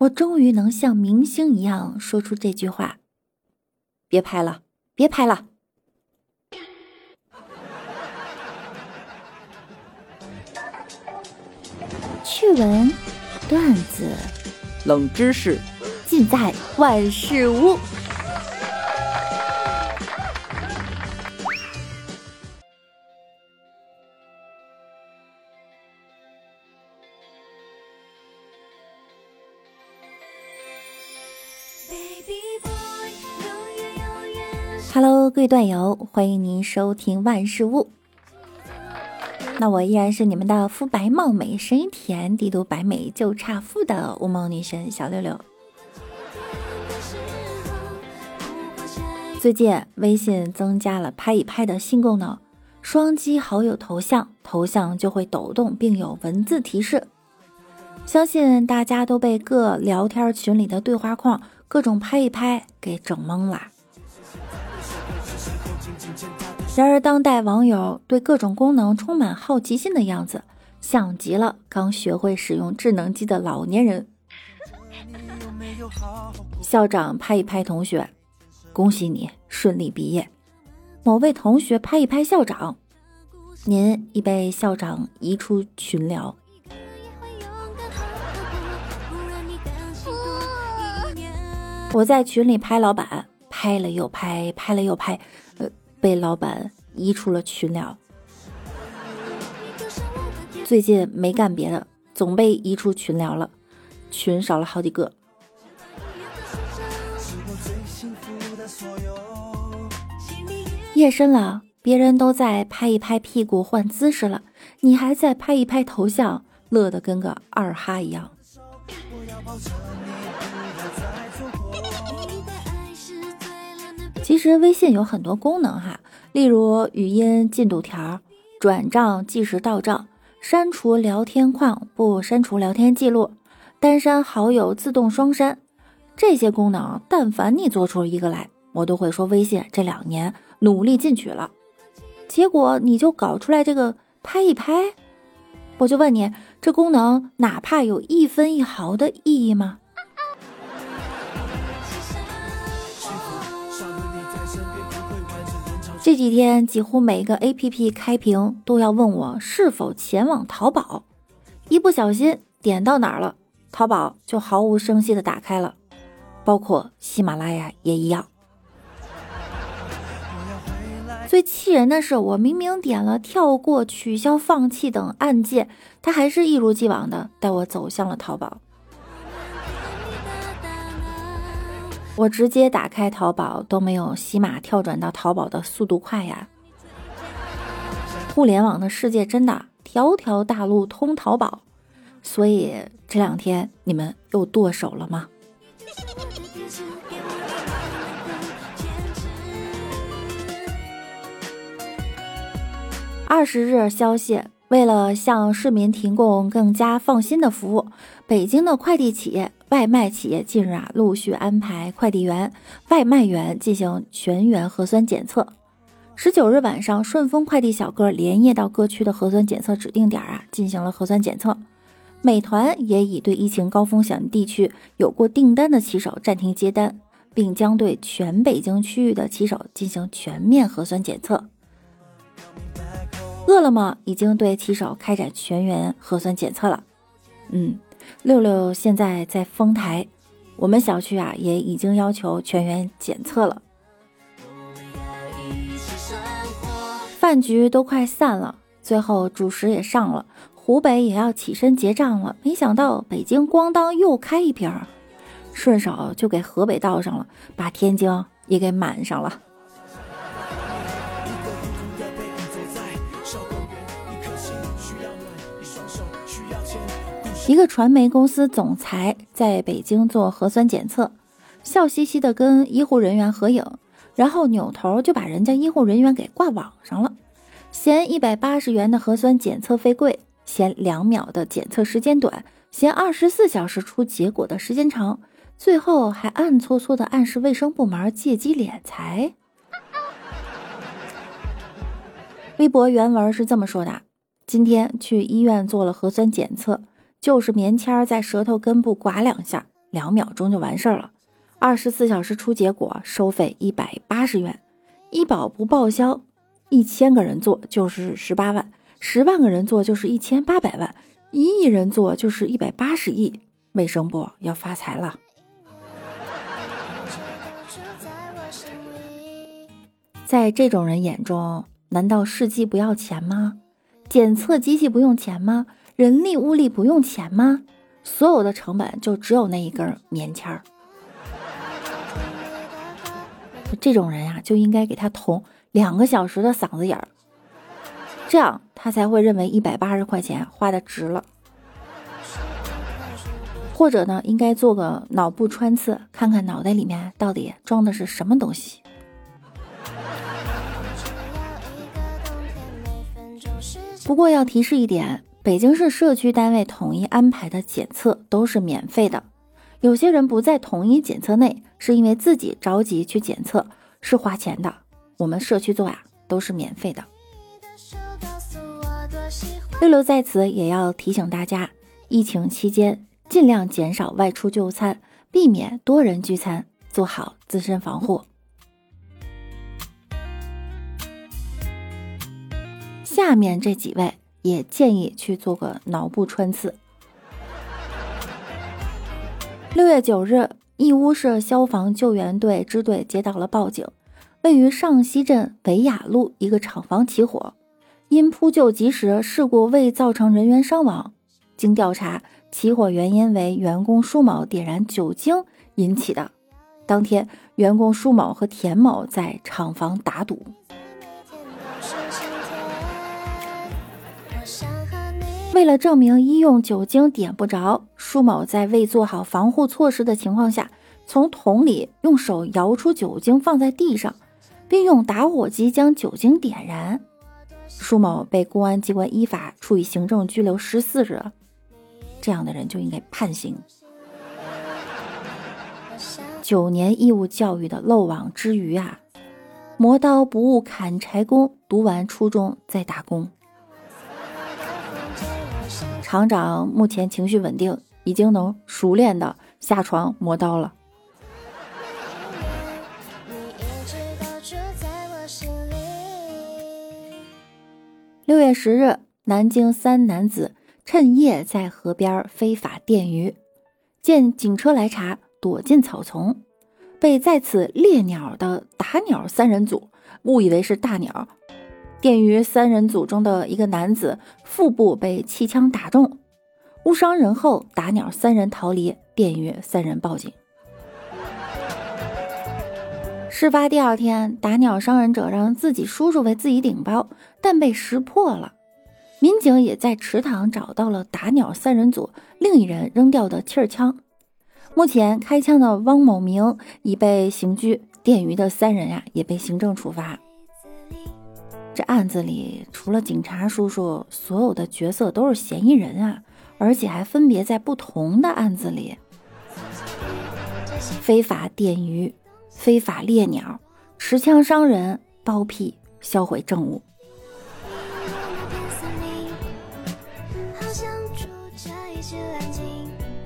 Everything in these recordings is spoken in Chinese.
我终于能像明星一样说出这句话：“别拍了，别拍了。”趣闻、段子、冷知识，尽在万事屋。Hello，各位段友，欢迎您收听万事屋。那我依然是你们的肤白貌美、声音甜、帝都白美就差富的乌蒙女神小六六。最近微信增加了拍一拍的新功能，双击好友头像，头像就会抖动，并有文字提示。相信大家都被各聊天群里的对话框、各种拍一拍给整懵了。然而，当代网友对各种功能充满好奇心的样子，像极了刚学会使用智能机的老年人。校长拍一拍同学，恭喜你顺利毕业。某位同学拍一拍校长，您已被校长移出群聊。我在群里拍老板，拍了又拍，拍了又拍，呃，被老板移出了群聊。最近没干别的，总被移出群聊了，群少了好几个。夜深了，别人都在拍一拍屁股换姿势了，你还在拍一拍头像，乐得跟个二哈一样。其实微信有很多功能哈，例如语音进度条、转账计时到账、删除聊天框不删除聊天记录、单删好友自动双删，这些功能，但凡你做出一个来，我都会说微信这两年努力进取了。结果你就搞出来这个拍一拍，我就问你，这功能哪怕有一分一毫的意义吗？这几天几乎每个 APP 开屏都要问我是否前往淘宝，一不小心点到哪儿了，淘宝就毫无声息的打开了，包括喜马拉雅也一样。最气人的是，我明明点了跳过、取消、放弃等按键，它还是一如既往的带我走向了淘宝。我直接打开淘宝都没有喜马跳转到淘宝的速度快呀！互联网的世界真的条条大路通淘宝，所以这两天你们又剁手了吗？二十日消息。为了向市民提供更加放心的服务，北京的快递企业、外卖企业近日啊陆续安排快递员、外卖员进行全员核酸检测。十九日晚上，顺丰快递小哥连夜到各区的核酸检测指定点啊进行了核酸检测。美团也已对疫情高风险地区有过订单的骑手暂停接单，并将对全北京区域的骑手进行全面核酸检测。饿了么已经对骑手开展全员核酸检测了。嗯，六六现在在丰台，我们小区啊也已经要求全员检测了。饭局都快散了，最后主食也上了，湖北也要起身结账了。没想到北京咣当又开一瓶，顺手就给河北倒上了，把天津也给满上了。一个传媒公司总裁在北京做核酸检测，笑嘻嘻的跟医护人员合影，然后扭头就把人家医护人员给挂网上了，嫌一百八十元的核酸检测费贵，嫌两秒的检测时间短，嫌二十四小时出结果的时间长，最后还暗搓搓的暗示卫生部门借机敛财。微博原文是这么说的：今天去医院做了核酸检测。就是棉签儿在舌头根部刮两下，两秒钟就完事儿了。二十四小时出结果，收费一百八十元。医保不报销，一千个人做就是十八万，十万个人做就是一千八百万，一亿人做就是一百八十亿。卫生部要发财了。在这种人眼中，难道试剂不要钱吗？检测机器不用钱吗？人力物力不用钱吗？所有的成本就只有那一根棉签儿。这种人呀，就应该给他捅两个小时的嗓子眼儿，这样他才会认为一百八十块钱花的值了。或者呢，应该做个脑部穿刺，看看脑袋里面到底装的是什么东西。不过要提示一点，北京市社区单位统一安排的检测都是免费的。有些人不在统一检测内，是因为自己着急去检测，是花钱的。我们社区做呀，都是免费的。六六在此也要提醒大家，疫情期间尽量减少外出就餐，避免多人聚餐，做好自身防护。下面这几位也建议去做个脑部穿刺。六月九日，义乌市消防救援队支队接到了报警，位于上溪镇北雅路一个厂房起火，因扑救及时，事故未造成人员伤亡。经调查，起火原因为员工舒某点燃酒精引起的。当天，员工舒某和田某在厂房打赌。为了证明医用酒精点不着，舒某在未做好防护措施的情况下，从桶里用手摇出酒精放在地上，并用打火机将酒精点燃。舒某被公安机关依法处以行政拘留十四日。这样的人就应该判刑。九年义务教育的漏网之鱼啊！磨刀不误砍柴工，读完初中再打工。厂长目前情绪稳定，已经能熟练的下床磨刀了。六月十日，南京三男子趁夜在河边非法电鱼，见警车来查，躲进草丛，被在此猎鸟的打鸟三人组误以为是大鸟。电鱼三人组中的一个男子腹部被气枪打中，误伤人后，打鸟三人逃离，电鱼三人报警。事发第二天，打鸟伤人者让自己叔叔为自己顶包，但被识破了。民警也在池塘找到了打鸟三人组另一人扔掉的气儿枪。目前，开枪的汪某明已被刑拘，电鱼的三人呀也被行政处罚。这案子里，除了警察叔叔，所有的角色都是嫌疑人啊，而且还分别在不同的案子里：非法电鱼、非法猎鸟、持枪伤人、包庇、销毁证物。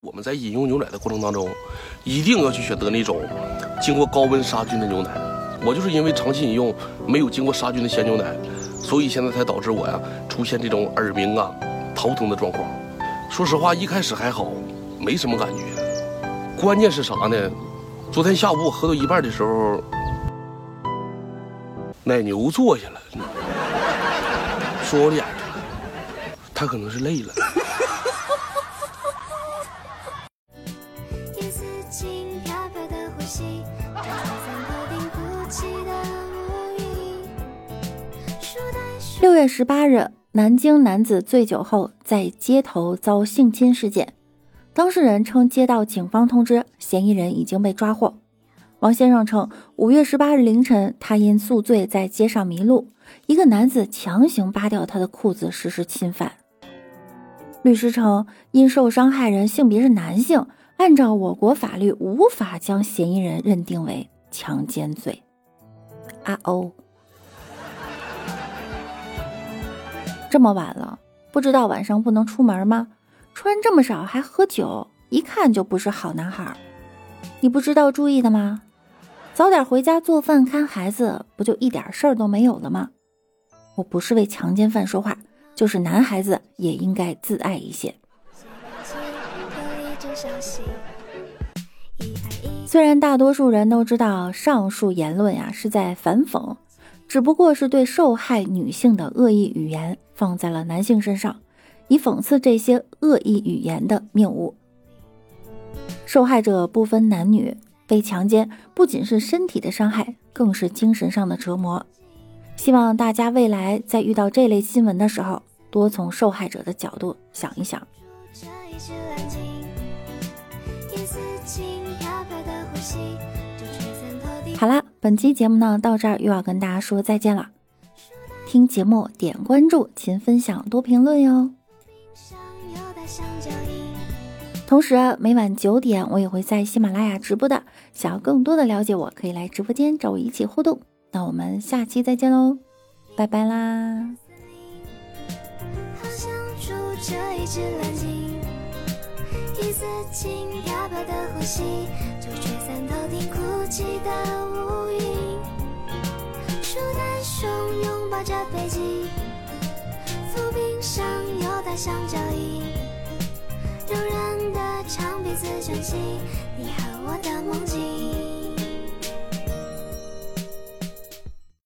我们在饮用牛奶的过程当中，一定要去选择那种经过高温杀菌的牛奶。我就是因为长期饮用没有经过杀菌的鲜牛奶，所以现在才导致我呀出现这种耳鸣啊、头疼的状况。说实话，一开始还好，没什么感觉。关键是啥呢？昨天下午我喝到一半的时候，奶牛坐下了，说我脸上了，他可能是累了。月十八日，南京男子醉酒后在街头遭性侵事件，当事人称接到警方通知，嫌疑人已经被抓获。王先生称，五月十八日凌晨，他因宿醉在街上迷路，一个男子强行扒掉他的裤子实施侵犯。律师称，因受伤害人性别是男性，按照我国法律无法将嫌疑人认定为强奸罪。啊哦。这么晚了，不知道晚上不能出门吗？穿这么少还喝酒，一看就不是好男孩。你不知道注意的吗？早点回家做饭看孩子，不就一点事儿都没有了吗？我不是为强奸犯说话，就是男孩子也应该自爱一些。虽然大多数人都知道上述言论呀是在反讽，只不过是对受害女性的恶意语言放在了男性身上，以讽刺这些恶意语言的谬误。受害者不分男女。被强奸不仅是身体的伤害，更是精神上的折磨。希望大家未来在遇到这类新闻的时候，多从受害者的角度想一想。好啦，本期节目呢到这儿又要跟大家说再见了。听节目点关注，勤分享，多评论哟。同时，每晚九点我也会在喜马拉雅直播的。想要更多的了解我，可以来直播间找我一起互动。那我们下期再见喽，拜拜啦！好像住着一只蓝鲸丝巾飘飘的呼吸，就吹散头顶哭泣的乌云。树袋熊拥抱着北极，浮冰上有大象脚印。柔软的长鼻子卷起你和我的梦境。